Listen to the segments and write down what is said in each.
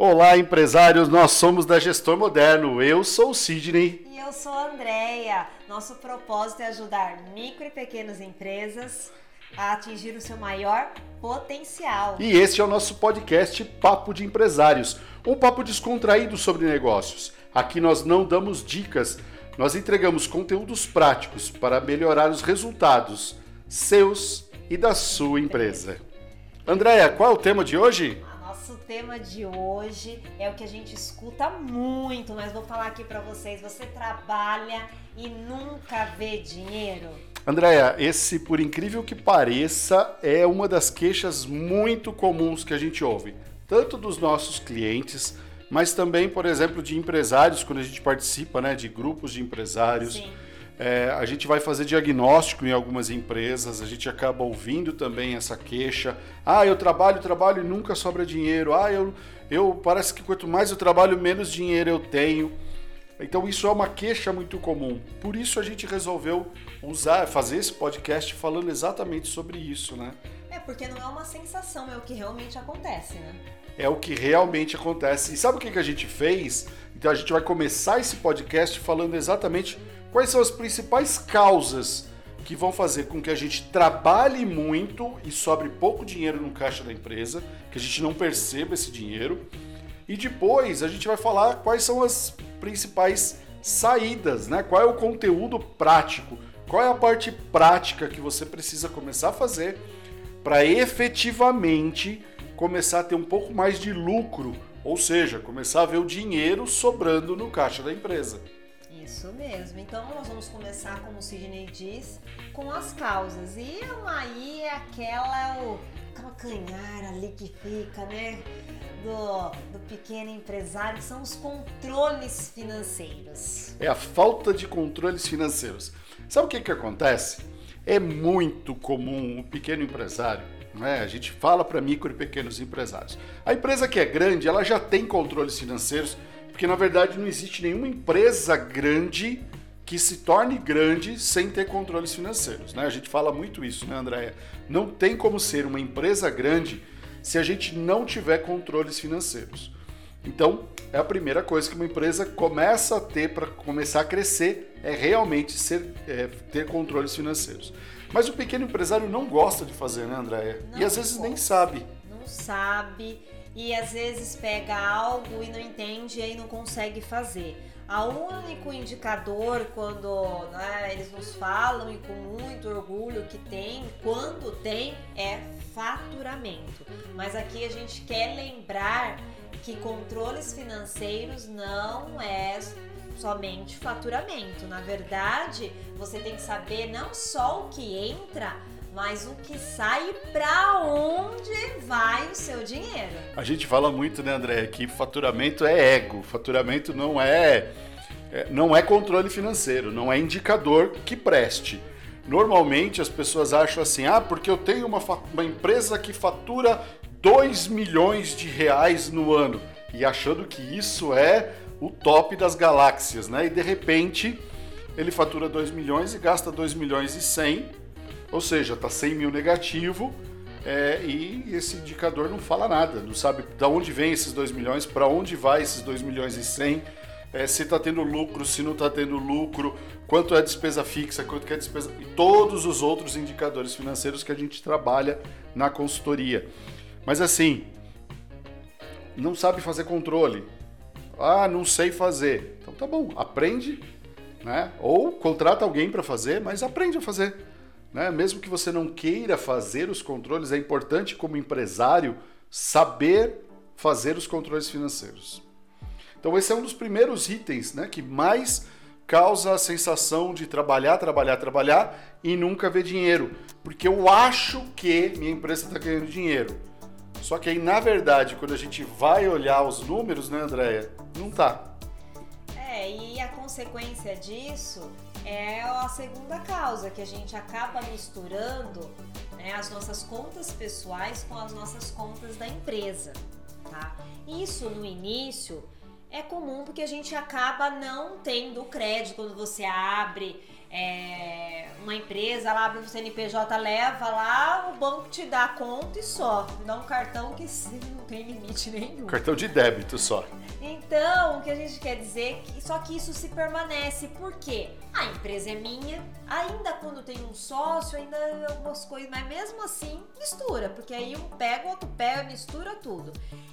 Olá, empresários, nós somos da Gestor Moderno. Eu sou o Sidney. E eu sou a Andrea. Nosso propósito é ajudar micro e pequenas empresas a atingir o seu maior potencial. E esse é o nosso podcast Papo de Empresários, um papo descontraído sobre negócios. Aqui nós não damos dicas, nós entregamos conteúdos práticos para melhorar os resultados seus e da sua empresa. Andréia, qual é o tema de hoje? Nosso tema de hoje é o que a gente escuta muito, mas vou falar aqui para vocês. Você trabalha e nunca vê dinheiro? Andréia, esse, por incrível que pareça, é uma das queixas muito comuns que a gente ouve, tanto dos nossos clientes, mas também, por exemplo, de empresários, quando a gente participa né, de grupos de empresários. Sim é, a gente vai fazer diagnóstico em algumas empresas, a gente acaba ouvindo também essa queixa. Ah, eu trabalho, trabalho e nunca sobra dinheiro. Ah, eu, eu parece que quanto mais eu trabalho, menos dinheiro eu tenho. Então isso é uma queixa muito comum. Por isso a gente resolveu usar, fazer esse podcast falando exatamente sobre isso, né? É porque não é uma sensação, é o que realmente acontece, né? É o que realmente acontece. E sabe o que, que a gente fez? Então a gente vai começar esse podcast falando exatamente Quais são as principais causas que vão fazer com que a gente trabalhe muito e sobre pouco dinheiro no caixa da empresa, que a gente não perceba esse dinheiro? E depois a gente vai falar quais são as principais saídas, né? Qual é o conteúdo prático? Qual é a parte prática que você precisa começar a fazer para efetivamente começar a ter um pouco mais de lucro, ou seja, começar a ver o dinheiro sobrando no caixa da empresa? Isso mesmo. Então nós vamos começar, como o Sidney diz, com as causas. E aí é aquela o calcanhar ali que fica, né? Do, do pequeno empresário, são os controles financeiros. É a falta de controles financeiros. Sabe o que, que acontece? É muito comum o pequeno empresário né? A gente fala para micro e pequenos empresários. A empresa que é grande, ela já tem controles financeiros, porque na verdade não existe nenhuma empresa grande que se torne grande sem ter controles financeiros. Né? A gente fala muito isso, né, Andréia? Não tem como ser uma empresa grande se a gente não tiver controles financeiros. Então, é a primeira coisa que uma empresa começa a ter para começar a crescer é realmente ser, é, ter controles financeiros. Mas o pequeno empresário não gosta de fazer, né, Andréia? E às vezes gosta. nem sabe. Não sabe e às vezes pega algo e não entende e aí não consegue fazer. O único indicador quando né, eles nos falam e com muito orgulho que tem, quando tem, é faturamento. Mas aqui a gente quer lembrar que controles financeiros não é somente faturamento. Na verdade, você tem que saber não só o que entra, mas o que sai para onde vai o seu dinheiro. A gente fala muito, né, André, que faturamento é ego, faturamento não é, é não é controle financeiro, não é indicador que preste. Normalmente as pessoas acham assim, ah, porque eu tenho uma, uma empresa que fatura 2 milhões de reais no ano e achando que isso é o top das galáxias, né? E de repente ele fatura 2 milhões e gasta 2 milhões e 100 ou seja, está 100 mil negativo é, e esse indicador não fala nada, não sabe de onde vem esses 2 milhões, para onde vai esses 2 milhões e 100, é, se está tendo lucro, se não está tendo lucro, quanto é despesa fixa, quanto é despesa... e todos os outros indicadores financeiros que a gente trabalha na consultoria. Mas assim, não sabe fazer controle. Ah, não sei fazer. Então tá bom, aprende, né? Ou contrata alguém para fazer, mas aprende a fazer. Né? Mesmo que você não queira fazer os controles, é importante, como empresário, saber fazer os controles financeiros. Então, esse é um dos primeiros itens né, que mais causa a sensação de trabalhar, trabalhar, trabalhar e nunca ver dinheiro. Porque eu acho que minha empresa está ganhando dinheiro. Só que aí, na verdade, quando a gente vai olhar os números, né, Andréia? Não tá. E a consequência disso é a segunda causa, que a gente acaba misturando né, as nossas contas pessoais com as nossas contas da empresa. Tá? Isso no início é comum porque a gente acaba não tendo crédito quando você abre é, uma empresa lá, abre o CNPJ, leva lá, o banco te dá a conta e só. Dá um cartão que não tem limite nenhum. Cartão de débito só. Então, o que a gente quer dizer é que só que isso se permanece, porque a empresa é minha, ainda quando tem um sócio, ainda algumas coisas, mas mesmo assim mistura, porque aí um pega, o outro pega, mistura tudo.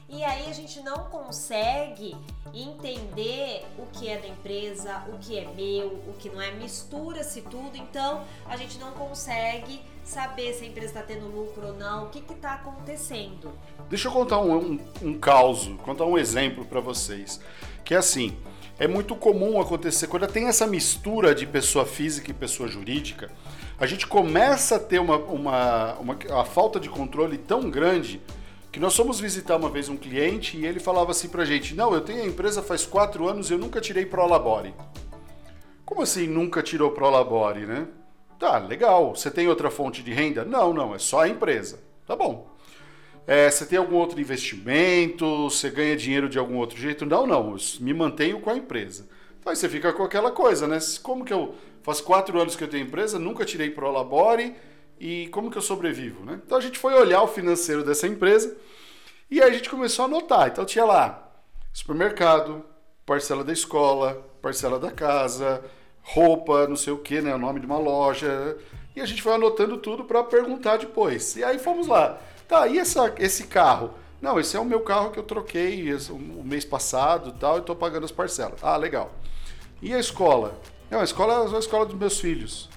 E aí a gente não consegue entender o que é da empresa, o que é meu, o que não é, mistura-se tudo, então a gente não consegue saber se a empresa está tendo lucro ou não, o que está acontecendo. Deixa eu contar um, um, um caos, contar um exemplo para vocês. Que é assim, é muito comum acontecer, quando tem essa mistura de pessoa física e pessoa jurídica, a gente começa a ter uma, uma, uma a falta de controle tão grande que nós fomos visitar uma vez um cliente e ele falava assim pra gente, não, eu tenho a empresa faz quatro anos e eu nunca tirei Prolabore. Como assim nunca tirou Prolabore, né? Tá, legal. Você tem outra fonte de renda? Não, não, é só a empresa. Tá bom. É, você tem algum outro investimento? Você ganha dinheiro de algum outro jeito? Não, não. Me mantenho com a empresa. Então aí você fica com aquela coisa, né? Como que eu. Faz quatro anos que eu tenho empresa, nunca tirei pro labore e como que eu sobrevivo, né? Então a gente foi olhar o financeiro dessa empresa e aí a gente começou a anotar. Então tinha lá supermercado, parcela da escola, parcela da casa, roupa, não sei o que, né? O nome de uma loja. E a gente foi anotando tudo para perguntar depois. E aí fomos lá. Tá, e essa, esse carro? Não, esse é o meu carro que eu troquei o mês passado tal, e estou pagando as parcelas. Ah, legal. E a escola? Não, a escola é a escola dos meus filhos.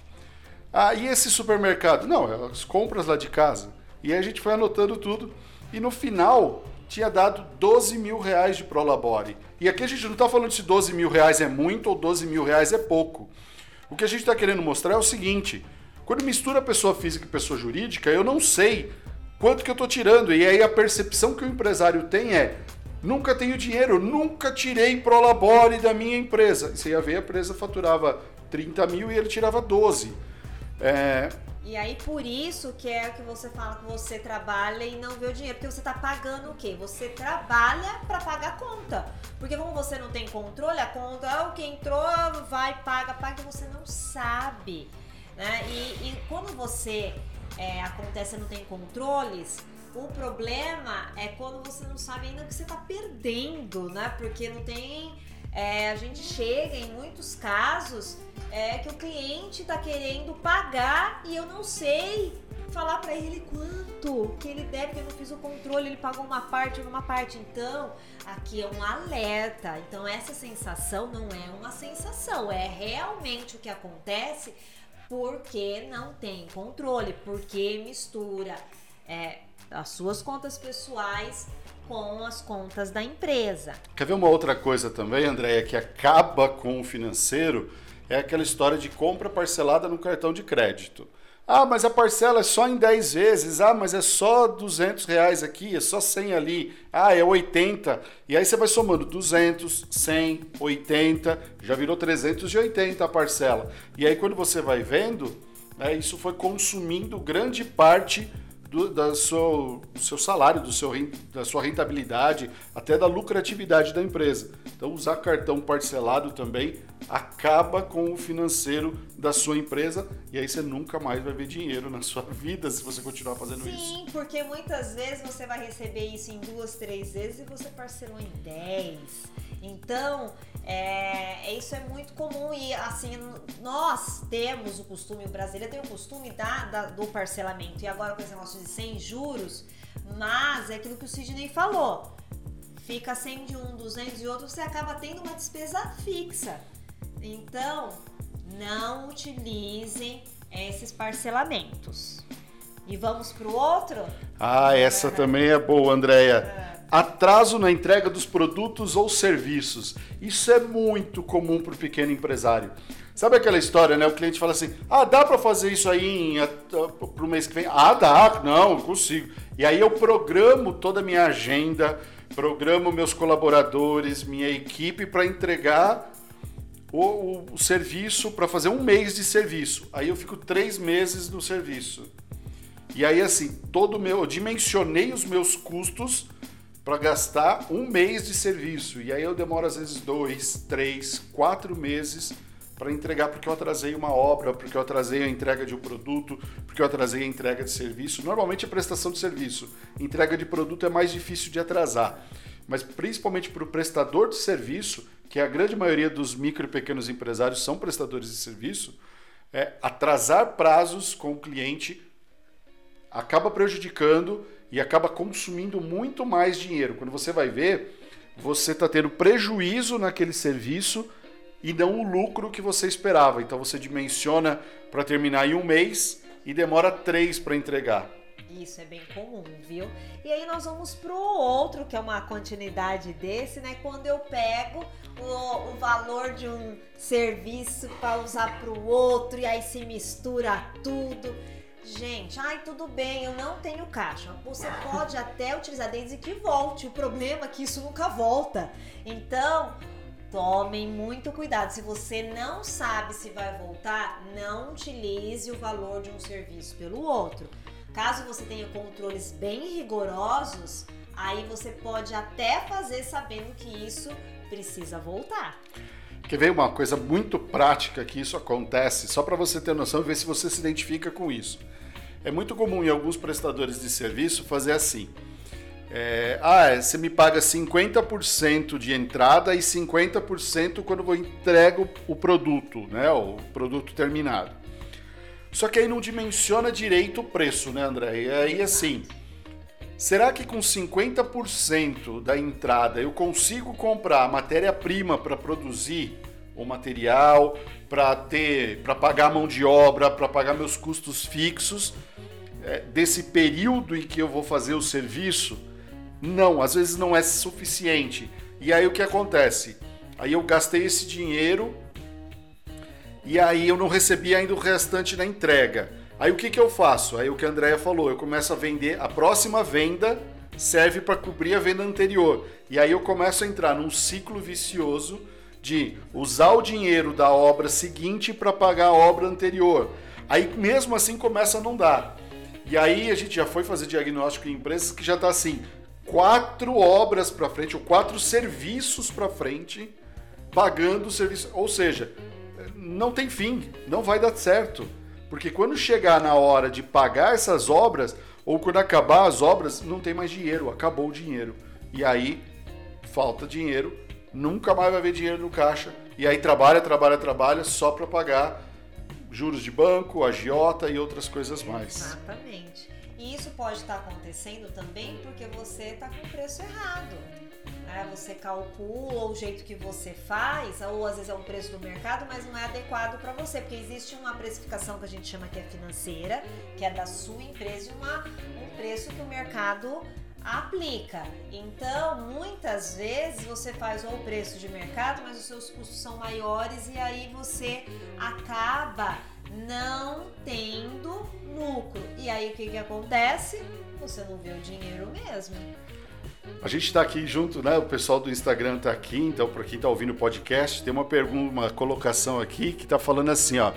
Ah, e esse supermercado? Não, é as compras lá de casa. E aí a gente foi anotando tudo. E no final tinha dado 12 mil reais de Prolabore. E aqui a gente não está falando se 12 mil reais é muito ou 12 mil reais é pouco. O que a gente está querendo mostrar é o seguinte: quando mistura pessoa física e pessoa jurídica, eu não sei quanto que eu estou tirando. E aí a percepção que o empresário tem é: nunca tenho dinheiro, nunca tirei Prolabore da minha empresa. E você ia ver, a empresa faturava 30 mil e ele tirava 12. É, e aí por isso que é que você fala que você trabalha e não vê o dinheiro, porque você está pagando o quê? Você trabalha para pagar a conta. Porque como você não tem controle, a conta, o que entrou, vai, paga, paga, você não sabe. Né? E, e quando você é, acontece não tem controles, o problema é quando você não sabe ainda que você está perdendo, né? Porque não tem é, a gente chega em muitos casos é, que o cliente está querendo pagar e eu não sei falar para ele quanto que ele deve, porque eu não fiz o controle, ele pagou uma parte ou uma parte. Então, aqui é um alerta. Então, essa sensação não é uma sensação, é realmente o que acontece porque não tem controle, porque mistura é, as suas contas pessoais com as contas da empresa. Quer ver uma outra coisa também, Andréia, que acaba com o financeiro? É aquela história de compra parcelada no cartão de crédito. Ah, mas a parcela é só em 10 vezes. Ah, mas é só 200 reais aqui, é só 100 ali. Ah, é 80. E aí você vai somando 200, 100, 80, já virou 380 a parcela. E aí quando você vai vendo, né, isso foi consumindo grande parte do, da seu, do seu salário, do seu, da sua rentabilidade, até da lucratividade da empresa. Então, usar cartão parcelado também acaba com o financeiro da sua empresa e aí você nunca mais vai ver dinheiro na sua vida se você continuar fazendo Sim, isso. Sim, porque muitas vezes você vai receber isso em duas, três vezes e você parcelou em dez. Então, é, isso é muito comum e assim, nós temos o costume, o brasileiro tem o costume da, da, do parcelamento. E agora com esse negócio de 100 juros, mas é aquilo que o Sidney falou. Fica 100 de um, 200 de outro, você acaba tendo uma despesa fixa. Então, não utilizem esses parcelamentos. E vamos para o outro? Ah, essa também é boa, Andréia. Atraso na entrega dos produtos ou serviços. Isso é muito comum para o pequeno empresário. Sabe aquela história, né? O cliente fala assim: ah, dá para fazer isso aí para o mês que vem? Ah, dá, não, consigo. E aí eu programo toda a minha agenda, programo meus colaboradores, minha equipe para entregar o, o, o serviço, para fazer um mês de serviço. Aí eu fico três meses no serviço. E aí, assim, todo meu, eu dimensionei os meus custos para gastar um mês de serviço. E aí eu demoro às vezes dois, três, quatro meses para entregar porque eu atrasei uma obra, porque eu atrasei a entrega de um produto, porque eu atrasei a entrega de serviço. Normalmente a prestação de serviço, entrega de produto é mais difícil de atrasar, mas principalmente para o prestador de serviço, que a grande maioria dos micro e pequenos empresários são prestadores de serviço, é, atrasar prazos com o cliente acaba prejudicando e acaba consumindo muito mais dinheiro. Quando você vai ver, você está tendo prejuízo naquele serviço e não o lucro que você esperava. Então você dimensiona para terminar em um mês e demora três para entregar. Isso é bem comum, viu? E aí nós vamos pro outro, que é uma continuidade desse, né? Quando eu pego o, o valor de um serviço para usar pro outro e aí se mistura tudo. Gente, ai, tudo bem, eu não tenho caixa. Você pode até utilizar desde que volte. O problema é que isso nunca volta. Então, tomem muito cuidado. Se você não sabe se vai voltar, não utilize o valor de um serviço pelo outro. Caso você tenha controles bem rigorosos, aí você pode até fazer sabendo que isso precisa voltar. Quer ver uma coisa muito prática que isso acontece, só para você ter noção e ver se você se identifica com isso. É muito comum em alguns prestadores de serviço fazer assim. É, ah, você me paga 50% de entrada e 50% quando eu entrego o produto, né? O produto terminado. Só que aí não dimensiona direito o preço, né, André? E aí assim, será que com 50% da entrada eu consigo comprar matéria-prima para produzir o material, para ter, para pagar mão de obra, para pagar meus custos fixos é, desse período em que eu vou fazer o serviço? Não, às vezes não é suficiente. E aí o que acontece? Aí eu gastei esse dinheiro e aí eu não recebi ainda o restante na entrega. Aí o que, que eu faço? Aí o que a Andrea falou, eu começo a vender, a próxima venda serve para cobrir a venda anterior. E aí eu começo a entrar num ciclo vicioso de usar o dinheiro da obra seguinte para pagar a obra anterior. Aí mesmo assim começa a não dar. E aí a gente já foi fazer diagnóstico em empresas que já está assim, quatro obras para frente, ou quatro serviços para frente, pagando o serviço. Ou seja, não tem fim, não vai dar certo. Porque quando chegar na hora de pagar essas obras, ou quando acabar as obras, não tem mais dinheiro, acabou o dinheiro. E aí falta dinheiro, nunca mais vai haver dinheiro no caixa. E aí trabalha, trabalha, trabalha só para pagar juros de banco, agiota e outras coisas mais. Exatamente. E isso pode estar acontecendo também porque você está com o preço errado. Né? Você calcula o jeito que você faz, ou às vezes é um preço do mercado, mas não é adequado para você, porque existe uma precificação que a gente chama que é financeira, que é da sua empresa, e uma, um preço que o mercado aplica. Então, muitas vezes você faz ou o preço de mercado, mas os seus custos são maiores e aí você acaba não tendo lucro. E aí o que, que acontece? Você não vê o dinheiro mesmo. A gente está aqui junto, né? O pessoal do Instagram está aqui, então para quem está ouvindo o podcast, tem uma pergunta, uma colocação aqui que está falando assim, ó.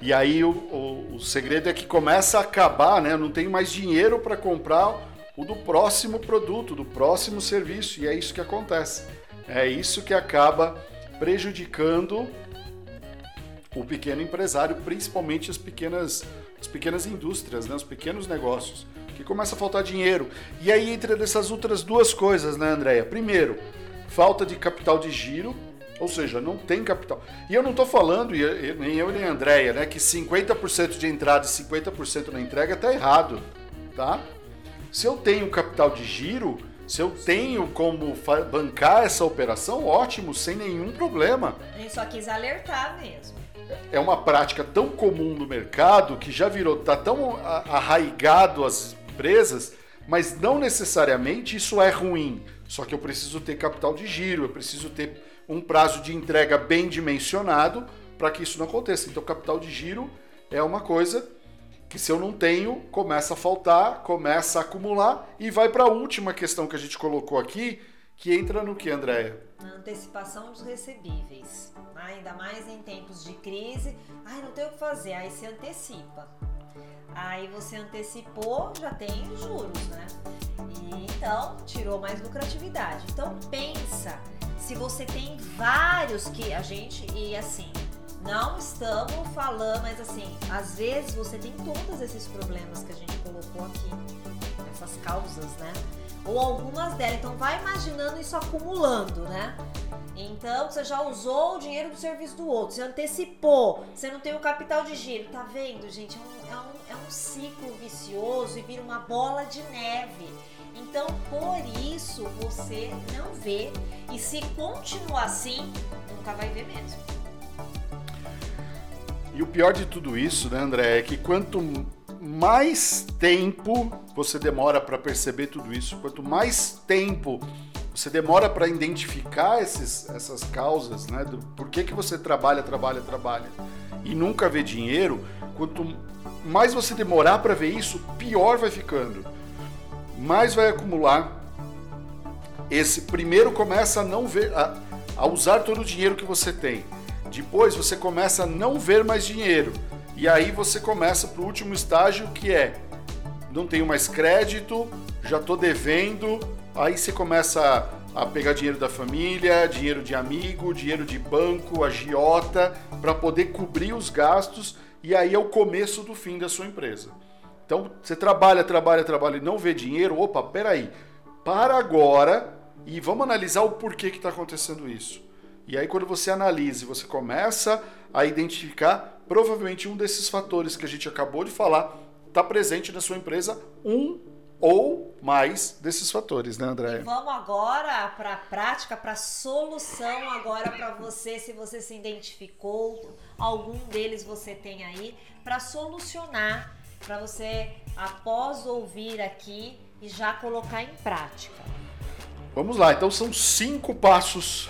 E aí o, o, o, segredo é que começa a acabar, né? Não tenho mais dinheiro para comprar o do próximo produto, do próximo serviço, e é isso que acontece. É isso que acaba prejudicando o pequeno empresário, principalmente as pequenas, as pequenas indústrias, né, os pequenos negócios, que começa a faltar dinheiro. E aí entra dessas outras duas coisas, né, Andréia? Primeiro, falta de capital de giro, ou seja, não tem capital. E eu não estou falando, nem eu nem a Andréia, né, que 50% de entrada e 50% na entrega está errado, tá? Se eu tenho capital de giro, se eu tenho como bancar essa operação, ótimo, sem nenhum problema. A gente só quis alertar mesmo. É uma prática tão comum no mercado que já virou, tá tão arraigado às empresas, mas não necessariamente isso é ruim. Só que eu preciso ter capital de giro, eu preciso ter um prazo de entrega bem dimensionado para que isso não aconteça. Então, capital de giro é uma coisa que se eu não tenho, começa a faltar, começa a acumular e vai para a última questão que a gente colocou aqui, que entra no que, Andréia? Na antecipação dos recebíveis. Ainda mais em tempos de crise. Ai, não tem o que fazer. Aí se antecipa. Aí você antecipou, já tem juros, né? E então tirou mais lucratividade. Então pensa, se você tem vários que a gente e assim, Não estamos falando, mas assim, às vezes você tem todos esses problemas que a gente colocou aqui, essas causas, né? Ou algumas delas. Então vai imaginando isso acumulando, né? Então você já usou o dinheiro do serviço do outro, você antecipou, você não tem o capital de giro. Tá vendo, gente? É um, é um, é um ciclo vicioso e vira uma bola de neve. Então, por isso, você não vê. E se continuar assim, nunca vai ver mesmo. E o pior de tudo isso, né, André, é que quanto mais tempo você demora para perceber tudo isso, quanto mais tempo você demora para identificar esses, essas causas, né, do porquê que você trabalha, trabalha, trabalha e nunca vê dinheiro, quanto mais você demorar para ver isso, pior vai ficando. Mais vai acumular. Esse primeiro começa a não ver, a, a usar todo o dinheiro que você tem depois você começa a não ver mais dinheiro. E aí você começa para o último estágio que é não tenho mais crédito, já estou devendo. Aí você começa a pegar dinheiro da família, dinheiro de amigo, dinheiro de banco, agiota, para poder cobrir os gastos. E aí é o começo do fim da sua empresa. Então você trabalha, trabalha, trabalha e não vê dinheiro. Opa, peraí, para agora e vamos analisar o porquê que está acontecendo isso. E aí, quando você analisa e você começa a identificar, provavelmente um desses fatores que a gente acabou de falar está presente na sua empresa, um ou mais desses fatores, né, André? vamos agora para a prática, para a solução agora para você, se você se identificou, algum deles você tem aí, para solucionar, para você, após ouvir aqui, e já colocar em prática. Vamos lá, então são cinco passos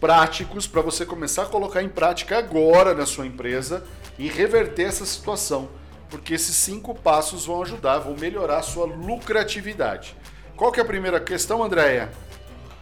práticos para você começar a colocar em prática agora na sua empresa e reverter essa situação, porque esses cinco passos vão ajudar, vão melhorar a sua lucratividade. Qual que é a primeira questão, Andréia?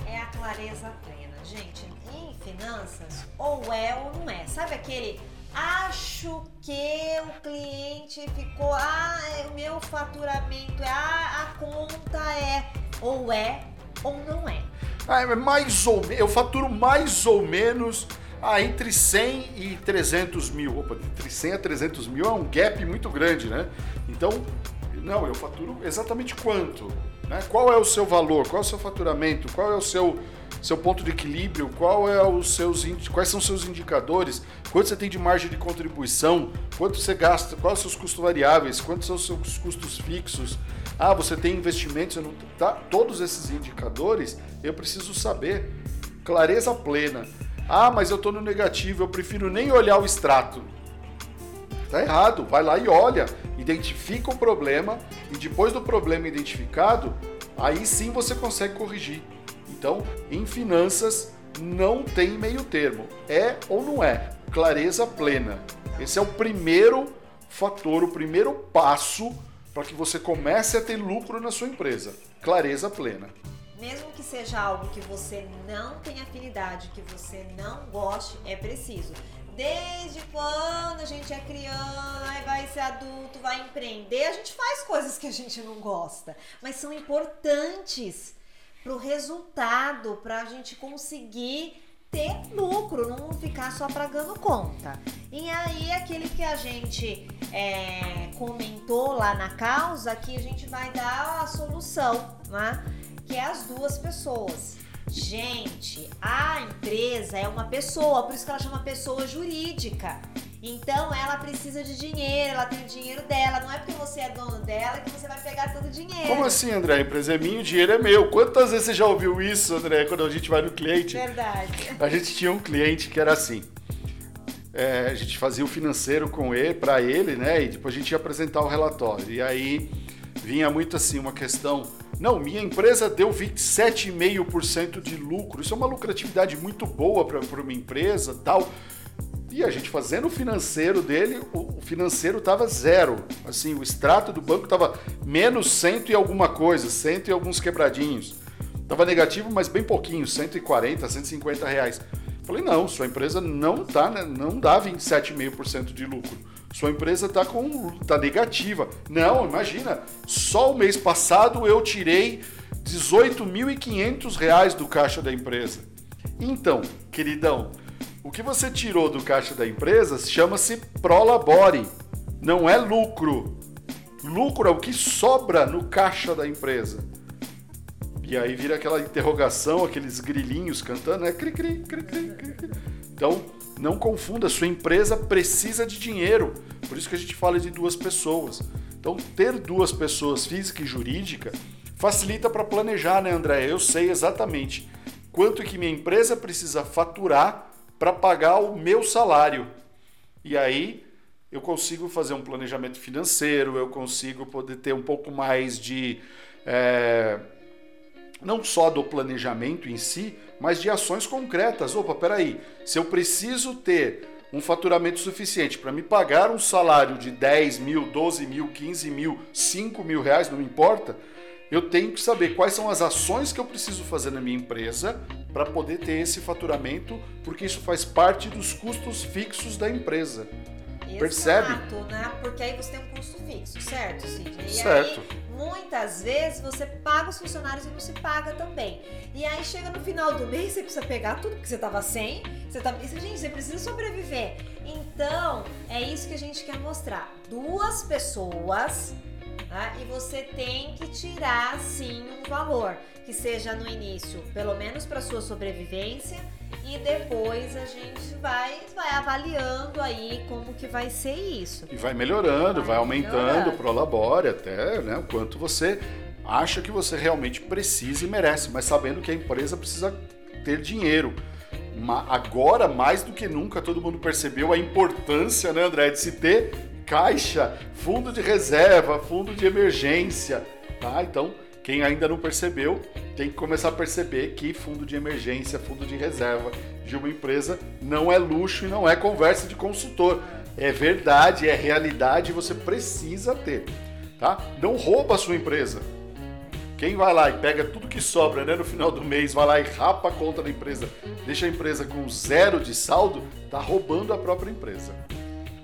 É a clareza plena. Gente, em finanças, ou é ou não é. Sabe aquele acho que o cliente ficou, ah, é, o meu faturamento é, ah, a conta é, ou é ou não é. Ah, é mais ou eu faturo mais ou menos ah, entre 100 e 300 mil. Opa, entre 100 a 300 mil é um gap muito grande, né? Então, não, eu faturo exatamente quanto? Né? Qual é o seu valor? Qual é o seu faturamento? Qual é o seu, seu ponto de equilíbrio? Qual é os seus, quais são os seus indicadores? Quanto você tem de margem de contribuição? Quanto você gasta? Quais são os seus custos variáveis? Quantos são os seus custos fixos? Ah, você tem investimentos, não, tá? todos esses indicadores eu preciso saber. Clareza plena. Ah, mas eu estou no negativo, eu prefiro nem olhar o extrato. Tá errado, vai lá e olha, identifica o problema e depois do problema identificado, aí sim você consegue corrigir. Então, em finanças não tem meio termo, é ou não é, clareza plena. Esse é o primeiro fator, o primeiro passo para que você comece a ter lucro na sua empresa. Clareza plena. Mesmo que seja algo que você não tem afinidade, que você não goste, é preciso. Desde quando a gente é criança, vai ser adulto, vai empreender, a gente faz coisas que a gente não gosta, mas são importantes para o resultado, para a gente conseguir ter lucro, não ficar só pagando conta. E aí, aquele que a gente é, comentou lá na causa, que a gente vai dar a solução, né? Que é as duas pessoas. Gente, a empresa é uma pessoa, por isso que ela chama pessoa jurídica. Então ela precisa de dinheiro, ela tem o dinheiro dela. Não é porque você é dono dela que você vai pegar todo o dinheiro. Como assim, André? A empresa é minha, o dinheiro é meu. Quantas vezes você já ouviu isso, André, quando a gente vai no cliente? Verdade. A gente tinha um cliente que era assim. É, a gente fazia o financeiro com ele, para ele, né? E depois a gente ia apresentar o relatório. E aí vinha muito assim uma questão. Não, minha empresa deu 27,5% de lucro. Isso é uma lucratividade muito boa para uma empresa, tal. E a gente fazendo o financeiro dele, o financeiro estava zero. Assim, o extrato do banco estava menos cento e alguma coisa, cento e alguns quebradinhos. Tava negativo, mas bem pouquinho, 140, 150 reais. Falei, não, sua empresa não tá, né, não dá 27,5% de lucro. Sua empresa está com tá negativa. Não, imagina, só o mês passado eu tirei 18.500 reais do caixa da empresa. Então, queridão, O que você tirou do caixa da empresa chama-se prolabore, não é lucro. Lucro é o que sobra no caixa da empresa. E aí vira aquela interrogação, aqueles grilinhos cantando, é cri, cri, cri, cri, cri. Então, não confunda, sua empresa precisa de dinheiro. Por isso que a gente fala de duas pessoas. Então, ter duas pessoas, física e jurídica, facilita para planejar, né, André? Eu sei exatamente quanto que minha empresa precisa faturar para pagar o meu salário. E aí eu consigo fazer um planejamento financeiro, eu consigo poder ter um pouco mais de. É, não só do planejamento em si, mas de ações concretas. Opa, peraí, se eu preciso ter um faturamento suficiente para me pagar um salário de 10 mil, 12 mil, 15 mil, 5 mil reais, não importa, eu tenho que saber quais são as ações que eu preciso fazer na minha empresa para poder ter esse faturamento, porque isso faz parte dos custos fixos da empresa. Exato, Percebe? né? Porque aí você tem um custo fixo, certo, Sidney? E Certo. aí, muitas vezes, você paga os funcionários e não se paga também. E aí, chega no final do mês, você precisa pegar tudo que você tava sem. Você tá... e, Gente, você precisa sobreviver. Então, é isso que a gente quer mostrar. Duas pessoas... né? E você tem que tirar, sim, um valor. Que seja no início, pelo menos para sua sobrevivência e depois a gente vai, vai avaliando aí como que vai ser isso. E vai melhorando, vai, Vai aumentando melhorando. o prolabore até né, o quanto você acha que você realmente precisa e merece, mas sabendo que a empresa precisa ter dinheiro. Agora, mais do que nunca, todo mundo percebeu a importância, né, André, de se ter caixa, fundo de reserva, fundo de emergência, tá? Então, quem ainda não percebeu, tem que começar a perceber que fundo de emergência, fundo de reserva de uma empresa não é luxo e não é conversa de consultor. É verdade, é realidade, você precisa ter, tá? Não rouba a sua empresa. Quem vai lá e pega tudo que sobra né, no final do mês, vai lá e rapa a conta da empresa, deixa a empresa com zero de saldo, tá roubando a própria empresa.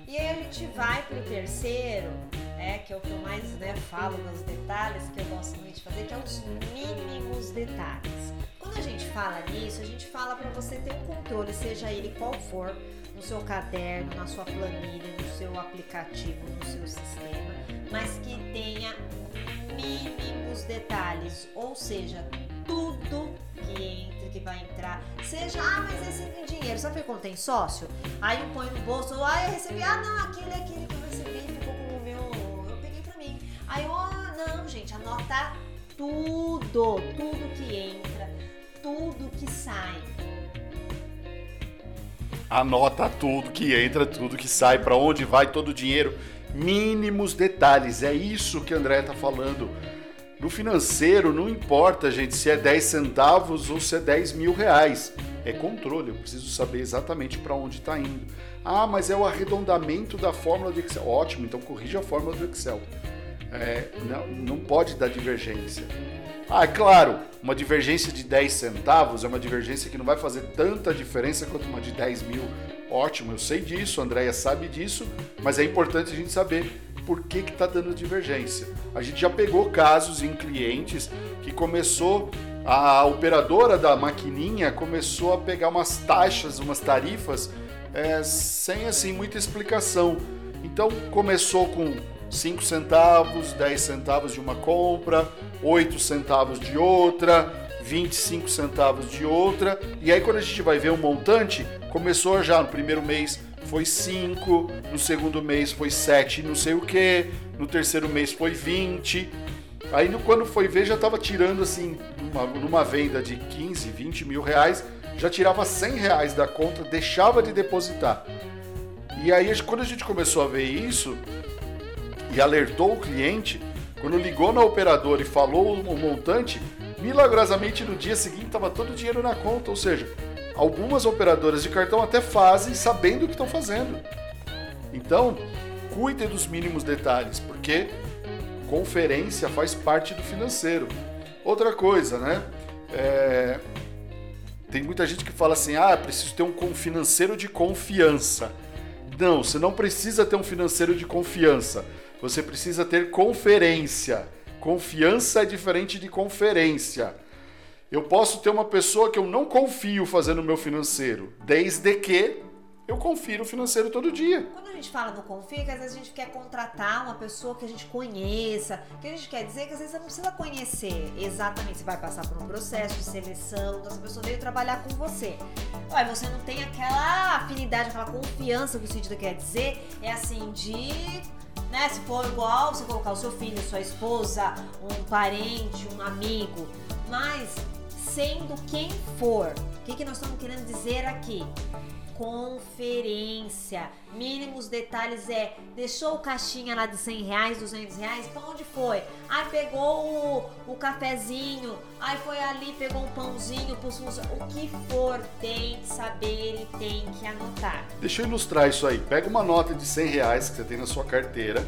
E aí a gente vai pro terceiro, é, que é o que eu mais né, falo nos detalhes, que eu gosto muito de fazer, que é os mínimos detalhes. Quando a gente fala nisso, a gente fala para você ter um controle, seja ele qual for, no seu caderno, na sua planilha, no seu aplicativo, no seu sistema, mas que tenha mínimos detalhes, ou seja, tudo que entra, que vai entrar, seja, ah, mas esse dinheiro, sabe quando tem sócio? Aí eu ponho no bolso, ah, eu recebi, ah, não, aquele é aquele que Aí ah, não, gente, anota tudo, tudo que entra, tudo que sai. Anota tudo que entra, tudo que sai, para onde vai todo o dinheiro, mínimos detalhes. É isso que André tá falando. No financeiro, não importa, gente, se é 10 centavos ou se é 10 mil reais. É controle, eu preciso saber exatamente para onde está indo. Ah, mas é o arredondamento da fórmula do Excel. Ótimo, então corrija a fórmula do Excel. É, não, não pode dar divergência. Ah, é claro, uma divergência de 10 centavos é uma divergência que não vai fazer tanta diferença quanto uma de 10 mil. Ótimo, eu sei disso, a Andrea sabe disso, mas é importante a gente saber por que está dando divergência. A gente já pegou casos em clientes que começou, a operadora da maquininha começou a pegar umas taxas, umas tarifas é, sem assim muita explicação. Então começou com 5 centavos, 10 centavos de uma compra, 8 centavos de outra, 25 centavos de outra. E aí quando a gente vai ver o montante, começou já no primeiro mês foi 5, no segundo mês foi 7, não sei o que, no terceiro mês foi 20. Aí quando foi ver já estava tirando assim, numa, numa venda de 15, 20 mil reais, já tirava 100 reais da conta, deixava de depositar. E aí quando a gente começou a ver isso, e alertou o cliente, quando ligou na operadora e falou o montante, milagrosamente no dia seguinte estava todo o dinheiro na conta. Ou seja, algumas operadoras de cartão até fazem sabendo o que estão fazendo. Então, cuide dos mínimos detalhes, porque conferência faz parte do financeiro. Outra coisa, né? É, Tem muita gente que fala assim: ah, preciso ter um financeiro de confiança. Não, você não precisa ter um financeiro de confiança. Você precisa ter conferência. Confiança é diferente de conferência. Eu posso ter uma pessoa que eu não confio fazendo o meu financeiro, desde que eu confiro o financeiro todo dia. Quando a gente fala no confia, que às vezes a gente quer contratar uma pessoa que a gente conheça, que a gente quer dizer que às vezes você não precisa conhecer exatamente, você vai passar por um processo de seleção, então essa pessoa veio trabalhar com você. Olha, você não tem aquela afinidade, aquela confiança que o Cid quer dizer, é assim, de né? Se for igual você colocar o seu filho, sua esposa, um parente, um amigo, mas sendo quem for, o que, que nós estamos querendo dizer aqui? Conferência. Mínimos detalhes é, deixou o caixinha lá de 100 reais, 200 reais, pra onde foi? Aí pegou o, o cafezinho, aí foi ali, pegou um pãozinho O que for, tem que saber e tem que anotar. Deixa eu ilustrar isso aí. Pega uma nota de 100 reais que você tem na sua carteira,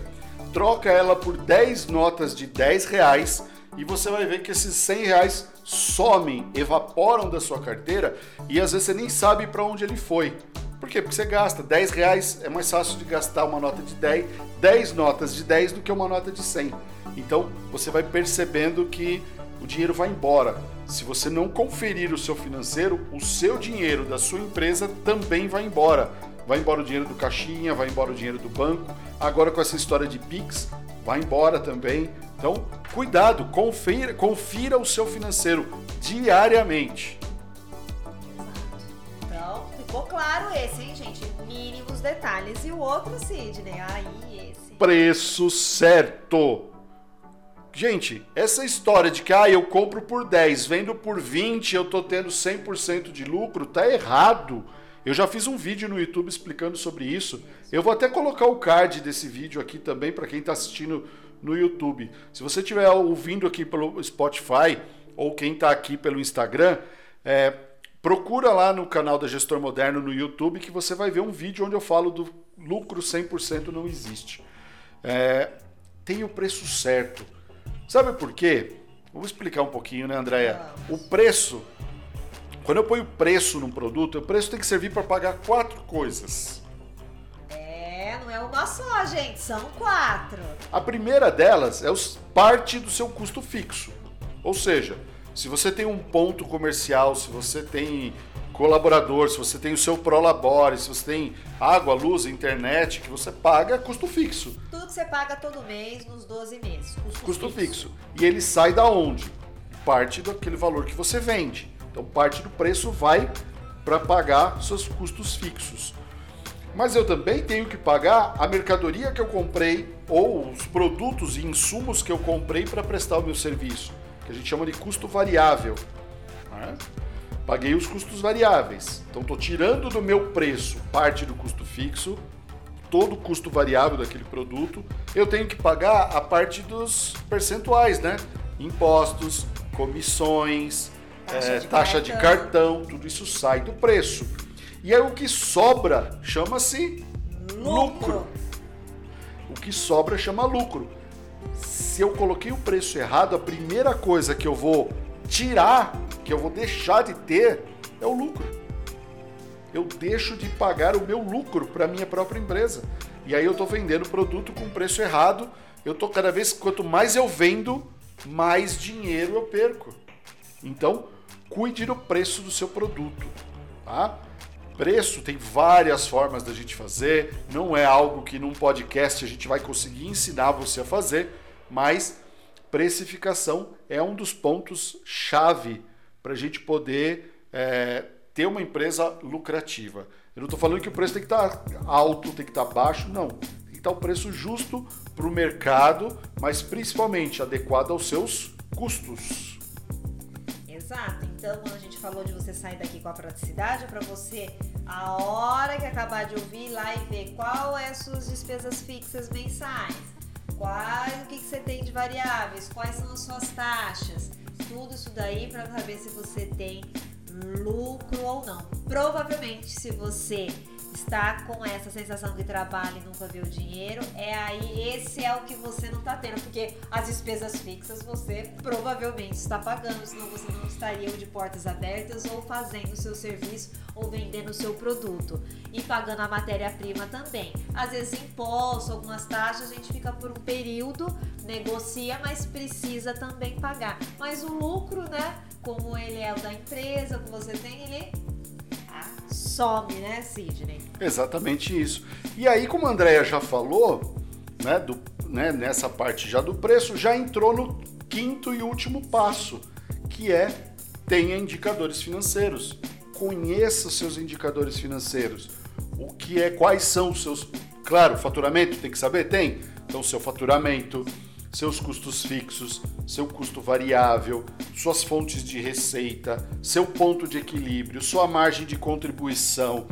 troca ela por 10 notas de 10 reais e você vai ver que esses 100 reais somem, evaporam da sua carteira e às vezes você nem sabe para onde ele foi. Por quê? Porque você gasta 10 reais, é mais fácil de gastar uma nota de 10, 10 notas de 10 do que uma nota de 100. Então você vai percebendo que o dinheiro vai embora. Se você não conferir o seu financeiro, o seu dinheiro da sua empresa também vai embora. Vai embora o dinheiro do caixinha, vai embora o dinheiro do banco. Agora com essa história de Pix, vai embora também. Então, cuidado, confira, confira o seu financeiro diariamente. Exato. Então, ficou claro esse, hein, gente? Mínimos detalhes. E o outro, Sidney? Aí, esse. Preço certo. Gente, essa história de que ah, eu compro por 10, vendo por 20, eu tô tendo 100% de lucro, tá errado. Eu já fiz um vídeo no YouTube explicando sobre isso. Eu vou até colocar o card desse vídeo aqui também para quem está assistindo no YouTube. Se você estiver ouvindo aqui pelo Spotify ou quem está aqui pelo Instagram, é, procura lá no canal da Gestor Moderno no YouTube que você vai ver um vídeo onde eu falo do lucro 100% não existe. É, tem o preço certo. Sabe por quê? Vou explicar um pouquinho, né, Andréia? O preço, quando eu ponho preço num produto, o preço tem que servir para pagar quatro coisas não é uma só, gente, são quatro. A primeira delas é os, parte do seu custo fixo. Ou seja, se você tem um ponto comercial, se você tem colaborador, se você tem o seu Prolabore, se você tem água, luz, internet, que você paga custo fixo. Tudo que você paga todo mês nos 12 meses. Custo, custo fixo. fixo. E ele sai da onde? Parte daquele valor que você vende. Então parte do preço vai para pagar seus custos fixos mas eu também tenho que pagar a mercadoria que eu comprei ou os produtos e insumos que eu comprei para prestar o meu serviço, que a gente chama de custo variável. Né? Paguei os custos variáveis. Então estou tirando do meu preço parte do custo fixo, todo o custo variável daquele produto. Eu tenho que pagar a parte dos percentuais, né? Impostos, comissões, taxa, é, de, taxa cartão. de cartão, tudo isso sai do preço. E aí o que sobra chama-se lucro. O que sobra chama lucro. Se eu coloquei o preço errado, a primeira coisa que eu vou tirar, que eu vou deixar de ter, é o lucro. Eu deixo de pagar o meu lucro para minha própria empresa. E aí eu estou vendendo produto com preço errado. Eu estou cada vez quanto mais eu vendo, mais dinheiro eu perco. Então, cuide do preço do seu produto, tá? Preço tem várias formas da gente fazer, não é algo que num podcast a gente vai conseguir ensinar você a fazer, mas precificação é um dos pontos chave para a gente poder é, ter uma empresa lucrativa. Eu não estou falando que o preço tem que estar tá alto, tem que estar tá baixo, não. Tem que estar tá o preço justo para o mercado, mas principalmente adequado aos seus custos. Exato. Então, quando a gente falou de você sair daqui com a praticidade, é para você, a hora que acabar de ouvir, ir lá e ver qual é as suas despesas fixas mensais, quais, o que, que você tem de variáveis, quais são as suas taxas, tudo isso daí para saber se você tem lucro ou não. Provavelmente, se você está com essa sensação de trabalho e nunca vê o dinheiro, é aí, esse é o que você não está tendo, porque as despesas fixas você provavelmente está pagando, senão você não estaria de portas abertas ou fazendo o seu serviço ou vendendo o seu produto e pagando a matéria-prima também. Às vezes imposto, algumas taxas, a gente fica por um período, negocia, mas precisa também pagar. Mas o lucro, né? como ele é o da empresa, que você tem, ele some, né, Sidney? Exatamente isso. E aí, como a Andrea já falou, né, do, né, nessa parte já do preço, já entrou no quinto e último passo, que é tenha indicadores financeiros. Conheça seus indicadores financeiros. O que é, quais são os seus. Claro, faturamento tem que saber? Tem. Então, seu faturamento, seus custos fixos, seu custo variável, suas fontes de receita, seu ponto de equilíbrio, sua margem de contribuição,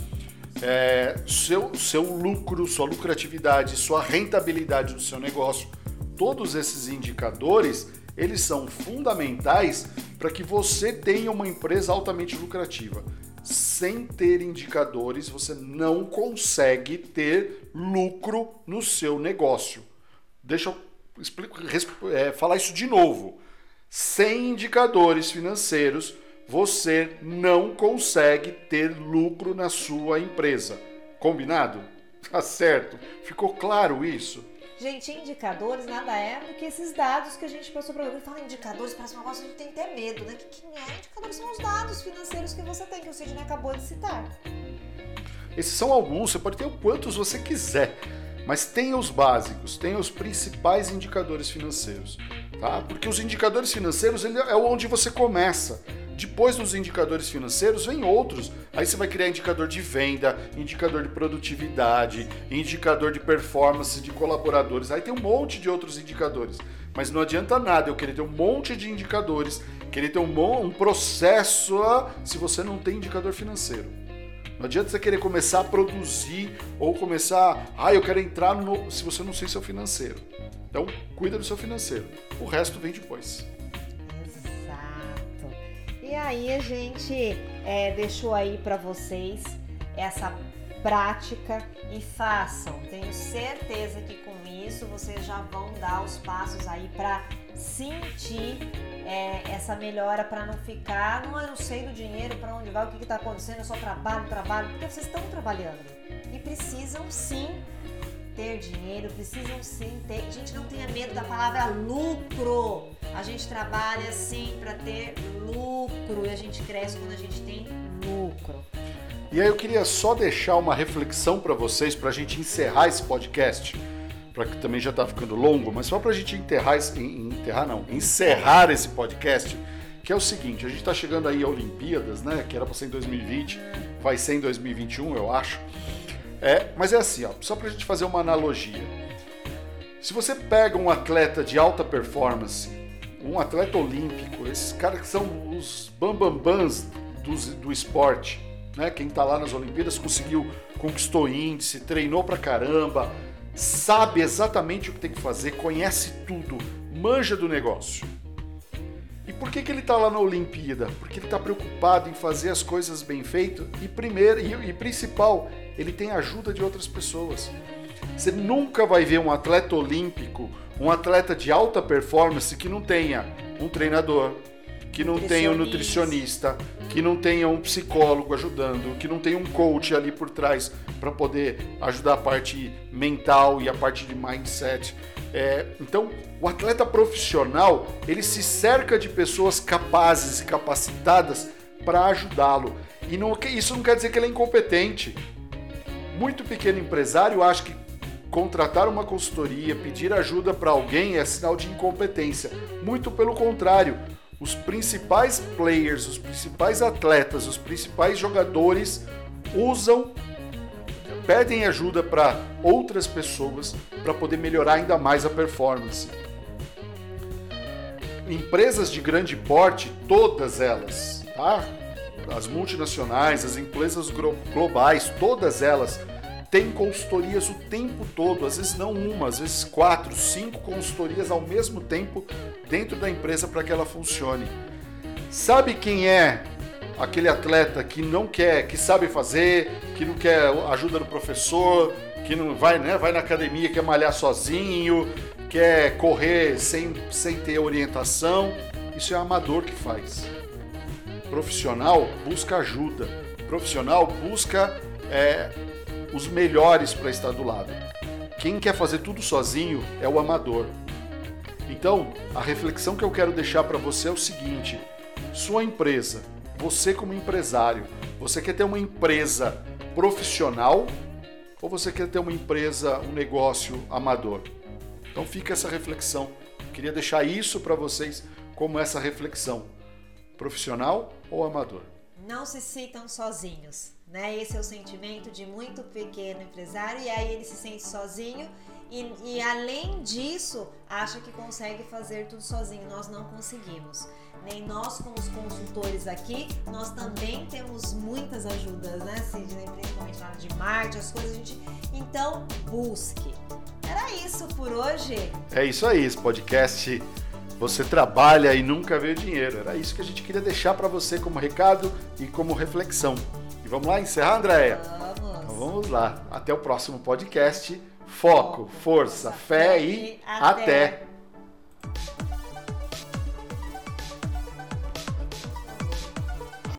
é, seu, seu lucro, sua lucratividade, sua rentabilidade do seu negócio. Todos esses indicadores eles são fundamentais para que você tenha uma empresa altamente lucrativa. Sem ter indicadores, você não consegue ter lucro no seu negócio. Deixa eu explico, é, falar isso de novo. Sem indicadores financeiros, você não consegue ter lucro na sua empresa. Combinado? Tá certo? Ficou claro isso? Gente, indicadores nada é do que esses dados que a gente passou para. Fala indicadores, parece um negócio que a gente tem até medo, né? Que quem é? Indicadores são os dados financeiros que você tem, que o Sidney acabou de citar. Esses são alguns, você pode ter o quantos você quiser. Mas tenha os básicos, tenha os principais indicadores financeiros, tá? Porque os indicadores financeiros ele é onde você começa. Depois dos indicadores financeiros, vem outros. Aí você vai criar indicador de venda, indicador de produtividade, indicador de performance de colaboradores. Aí tem um monte de outros indicadores. Mas não adianta nada eu querer ter um monte de indicadores, querer ter um, um processo se você não tem indicador financeiro. Não adianta você querer começar a produzir ou começar, ah, eu quero entrar no. se você não sei seu financeiro. Então, cuida do seu financeiro. O resto vem depois. Exato. E aí a gente é, deixou aí para vocês essa prática e façam. Tenho certeza que com isso vocês já vão dar os passos aí para sentir é, essa melhora para não ficar, não, eu não sei do dinheiro, para onde vai, o que está acontecendo, eu só trabalho, trabalho, porque vocês estão trabalhando e precisam sim ter dinheiro, precisam sim ter. Gente, não tenha medo da palavra lucro. A gente trabalha sim para ter lucro e a gente cresce quando a gente tem lucro. E aí eu queria só deixar uma reflexão para vocês, para a gente encerrar esse podcast para que também já está ficando longo, mas só para a gente enterrar, enterrar não, encerrar esse podcast, que é o seguinte, a gente está chegando aí a Olimpíadas, né, que era para ser em 2020, vai ser em 2021, eu acho. É, mas é assim, ó, só para a gente fazer uma analogia. Se você pega um atleta de alta performance, um atleta olímpico, esses caras que são os bambambans do, do esporte, né? Quem está lá nas Olimpíadas conseguiu, conquistou índice, treinou pra caramba, sabe exatamente o que tem que fazer, conhece tudo, manja do negócio. E por que, que ele está lá na Olimpíada? Porque ele está preocupado em fazer as coisas bem feitas e primeiro e, e principal, ele tem a ajuda de outras pessoas. Você nunca vai ver um atleta olímpico, um atleta de alta performance que não tenha um treinador, que não tenha um nutricionista, que não tenha um psicólogo ajudando, que não tenha um coach ali por trás para poder ajudar a parte mental e a parte de mindset. É, então, o atleta profissional ele se cerca de pessoas capazes e capacitadas para ajudá-lo. E não, isso não quer dizer que ele é incompetente. Muito pequeno empresário acha que contratar uma consultoria, pedir ajuda para alguém é sinal de incompetência. Muito pelo contrário, os principais players, os principais atletas, os principais jogadores usam, pedem ajuda para outras pessoas para poder melhorar ainda mais a performance. Empresas de grande porte, todas elas, tá? As multinacionais, as empresas globais, todas elas têm consultorias o tempo todo, às vezes não uma, às vezes quatro, cinco consultorias ao mesmo tempo dentro da empresa para que ela funcione. Sabe quem é aquele atleta que não quer, que sabe fazer, que não quer ajuda do professor, que não vai, né, vai na academia, quer malhar sozinho, quer correr sem, sem ter orientação? Isso é amador que faz. Profissional busca ajuda. Profissional busca é, os melhores para estar do lado. Quem quer fazer tudo sozinho é o amador. Então, a reflexão que eu quero deixar para você é o seguinte: Sua empresa, você como empresário, você quer ter uma empresa profissional ou você quer ter uma empresa, um negócio amador? Então fica essa reflexão. Queria deixar isso para vocês como essa reflexão. Profissional ou amador? Não se sintam sozinhos, né? Esse é o sentimento de muito pequeno empresário e aí ele se sente sozinho e, e, além disso, acha que consegue fazer tudo sozinho. Nós não conseguimos. Nem nós, como os consultores aqui, nós também temos muitas ajudas, né, Sidney? Principalmente área de marketing, as coisas a gente. Então, busque. Era isso por hoje. É isso aí, esse podcast. Você trabalha e nunca vê dinheiro. Era isso que a gente queria deixar para você como recado e como reflexão. Vamos lá encerrar, Andréia? Vamos. Então vamos lá. Até o próximo podcast. Foco, força, fé e até. até.